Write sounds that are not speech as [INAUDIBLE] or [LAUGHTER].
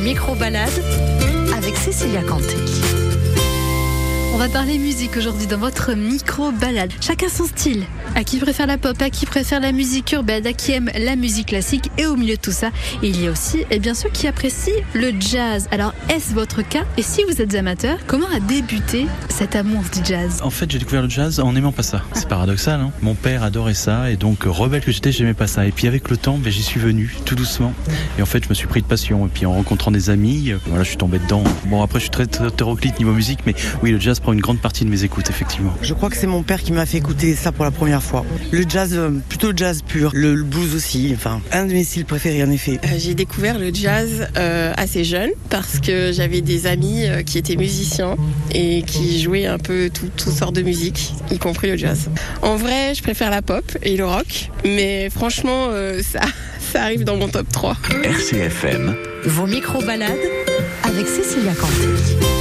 Vos micro-balades avec Cécilia Canté. On va parler musique aujourd'hui dans votre micro-balade. Chacun son style. À qui préfère la pop, à qui préfère la musique urbaine, à qui aime la musique classique. Et au milieu de tout ça, il y a aussi eh bien, ceux qui apprécient le jazz. Alors, est-ce votre cas? Et si vous êtes amateur, comment a débuté cet amour du jazz? En fait, j'ai découvert le jazz en n'aimant pas ça. C'est paradoxal, hein Mon père adorait ça et donc rebelle que j'étais, j'aimais pas ça. Et puis avec le temps, ben, j'y suis venu tout doucement. Et en fait, je me suis pris de passion. Et puis en rencontrant des amis, euh, voilà, je suis tombé dedans. Bon, après, je suis très hétéroclite niveau musique, mais oui, le jazz prend une grande partie de mes écoutes, effectivement. Je crois que c'est mon père qui m'a fait écouter ça pour la première fois. Le jazz, euh, plutôt le jazz pur, le, le blues aussi. Enfin, un de mes styles préférés en effet. Euh, J'ai découvert le jazz euh, assez jeune parce que j'avais des amis qui étaient musiciens et qui jouaient un peu tout- toutes sortes de musique, y compris le jazz. En vrai, je préfère la pop et le rock, mais franchement, euh, ça, [LAUGHS] ça arrive dans mon top 3. RCFM Vos micro-balades avec Cécilia Canté.